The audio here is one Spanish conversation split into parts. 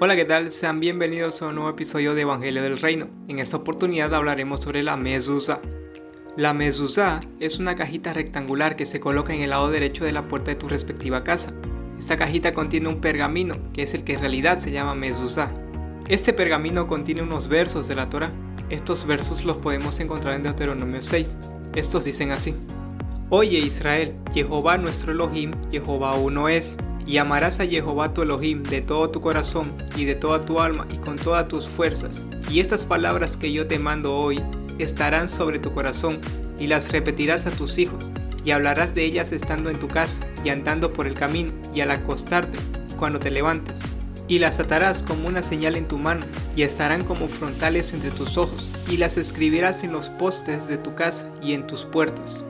Hola, ¿qué tal? Sean bienvenidos a un nuevo episodio de Evangelio del Reino. En esta oportunidad hablaremos sobre la mezuzá. La mezuzá es una cajita rectangular que se coloca en el lado derecho de la puerta de tu respectiva casa. Esta cajita contiene un pergamino, que es el que en realidad se llama mezuzá. Este pergamino contiene unos versos de la Torah. Estos versos los podemos encontrar en Deuteronomio 6. Estos dicen así: Oye Israel, Jehová nuestro Elohim, Jehová uno es y amarás a Jehová tu Elohim de todo tu corazón y de toda tu alma y con todas tus fuerzas. Y estas palabras que yo te mando hoy estarán sobre tu corazón y las repetirás a tus hijos y hablarás de ellas estando en tu casa y andando por el camino y al acostarte cuando te levantes. Y las atarás como una señal en tu mano y estarán como frontales entre tus ojos y las escribirás en los postes de tu casa y en tus puertas.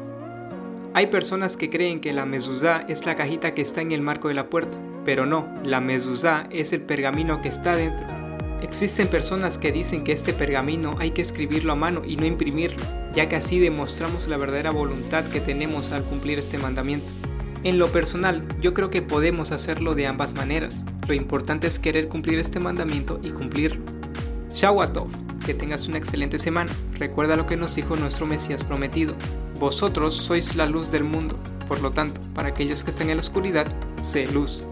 Hay personas que creen que la mezuzá es la cajita que está en el marco de la puerta, pero no, la mezuzá es el pergamino que está dentro. Existen personas que dicen que este pergamino hay que escribirlo a mano y no imprimirlo, ya que así demostramos la verdadera voluntad que tenemos al cumplir este mandamiento. En lo personal, yo creo que podemos hacerlo de ambas maneras. Lo importante es querer cumplir este mandamiento y cumplirlo. Shawatov, que tengas una excelente semana. Recuerda lo que nos dijo nuestro Mesías prometido. Vosotros sois la luz del mundo, por lo tanto, para aquellos que están en la oscuridad, sé luz.